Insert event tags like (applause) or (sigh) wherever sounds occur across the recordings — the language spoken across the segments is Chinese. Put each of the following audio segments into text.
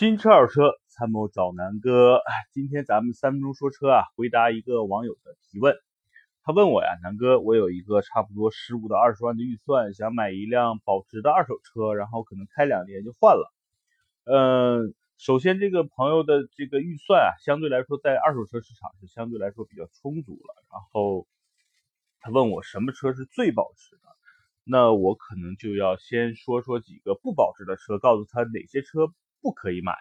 新车二手车参谋找南哥，今天咱们三分钟说车啊，回答一个网友的提问。他问我呀，南哥，我有一个差不多十五到二十万的预算，想买一辆保值的二手车，然后可能开两年就换了。嗯，首先这个朋友的这个预算啊，相对来说在二手车市场是相对来说比较充足了。然后他问我什么车是最保值的，那我可能就要先说说几个不保值的车，告诉他哪些车。不可以买。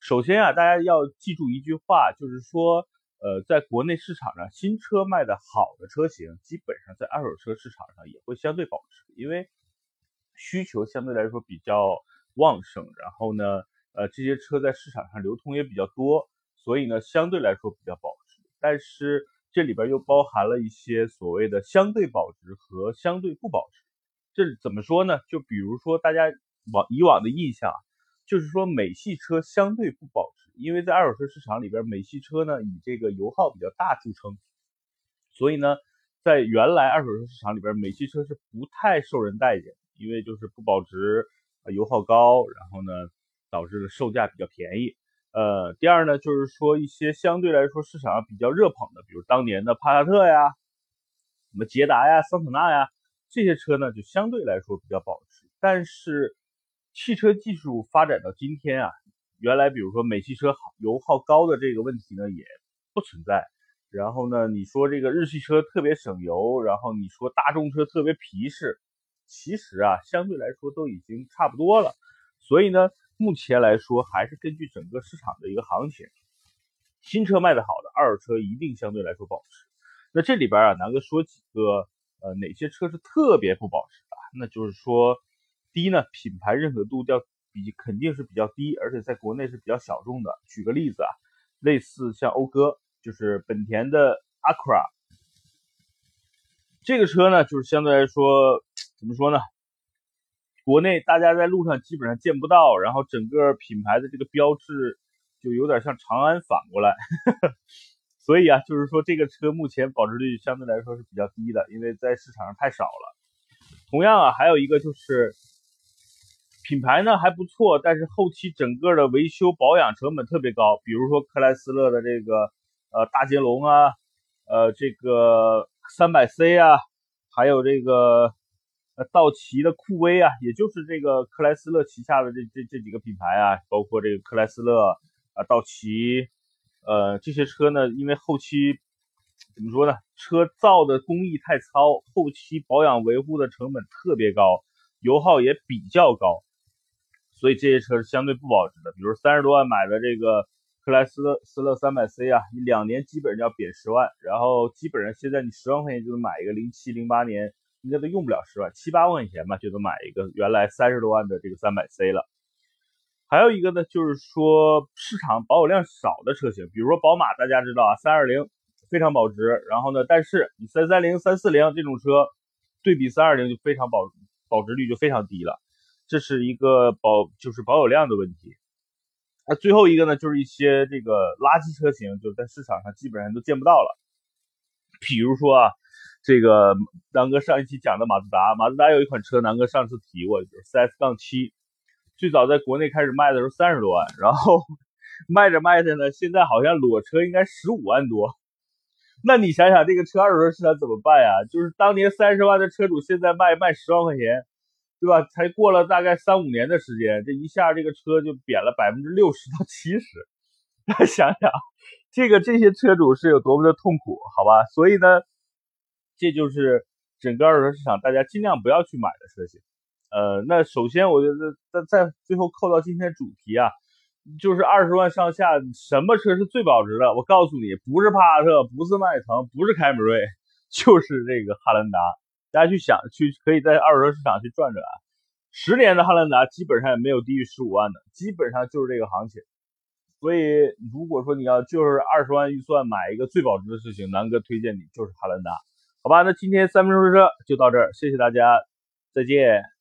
首先啊，大家要记住一句话，就是说，呃，在国内市场上，新车卖的好的车型，基本上在二手车市场上也会相对保值，因为需求相对来说比较旺盛。然后呢，呃，这些车在市场上流通也比较多，所以呢，相对来说比较保值。但是这里边又包含了一些所谓的相对保值和相对不保值。这怎么说呢？就比如说大家往以往的印象。就是说，美系车相对不保值，因为在二手车市场里边，美系车呢以这个油耗比较大著称，所以呢，在原来二手车市场里边，美系车是不太受人待见，因为就是不保值，油耗高，然后呢，导致了售价比较便宜。呃，第二呢，就是说一些相对来说市场上比较热捧的，比如当年的帕萨特呀、什么捷达呀、桑塔纳呀这些车呢，就相对来说比较保值，但是。汽车技术发展到今天啊，原来比如说美系车油耗高的这个问题呢也不存在。然后呢，你说这个日系车特别省油，然后你说大众车特别皮实，其实啊相对来说都已经差不多了。所以呢，目前来说还是根据整个市场的一个行情，新车卖的好的，二手车一定相对来说保值。那这里边啊，南哥说几个呃哪些车是特别不保值的，那就是说。第一呢，品牌认可度要比肯定是比较低，而且在国内是比较小众的。举个例子啊，类似像讴歌，就是本田的 Acura，这个车呢，就是相对来说怎么说呢？国内大家在路上基本上见不到，然后整个品牌的这个标志就有点像长安反过来，(laughs) 所以啊，就是说这个车目前保值率相对来说是比较低的，因为在市场上太少了。同样啊，还有一个就是。品牌呢还不错，但是后期整个的维修保养成本特别高。比如说克莱斯勒的这个呃大捷龙啊，呃这个三百 C 啊，还有这个呃道奇的酷威啊，也就是这个克莱斯勒旗下的这这这几个品牌啊，包括这个克莱斯勒啊、道奇，呃这些车呢，因为后期怎么说呢，车造的工艺太糙，后期保养维护的成本特别高，油耗也比较高。所以这些车是相对不保值的，比如三十多万买的这个克莱斯勒斯勒三百 C 啊，你两年基本上要贬十万，然后基本上现在你十万块钱就能买一个零七零八年，应该都用不了十万，七八万块钱吧就能买一个原来三十多万的这个三百 C 了。还有一个呢，就是说市场保有量少的车型，比如说宝马，大家知道啊，三二零非常保值，然后呢，但是你三三零、三四零这种车对比三二零就非常保保值率就非常低了。这是一个保就是保有量的问题，那最后一个呢，就是一些这个垃圾车型，就在市场上基本上都见不到了。比如说啊，这个南哥上一期讲的马自达，马自达有一款车，南哥上次提过，就是 CS 杠七，最早在国内开始卖的时候三十多万，然后 (laughs) 卖着卖着呢，现在好像裸车应该十五万多。那你想想这个车二手车市场怎么办呀？就是当年三十万的车主，现在卖卖十万块钱。对吧？才过了大概三五年的时间，这一下这个车就贬了百分之六十到七十。大家想想，这个这些车主是有多么的痛苦，好吧？所以呢，这就是整个二手车市场大家尽量不要去买的车型。呃，那首先我觉得在在最后扣到今天主题啊，就是二十万上下什么车是最保值的？我告诉你，不是帕萨特，不是迈腾，不是凯美瑞，(laughs) 就是这个汉兰达。大家去想去，可以在二手车市场去转转啊。十年的汉兰达基本上也没有低于十五万的，基本上就是这个行情。所以如果说你要就是二十万预算买一个最保值的事情，南哥推荐你就是汉兰达，好吧？那今天三分钟说车就到这儿，谢谢大家，再见。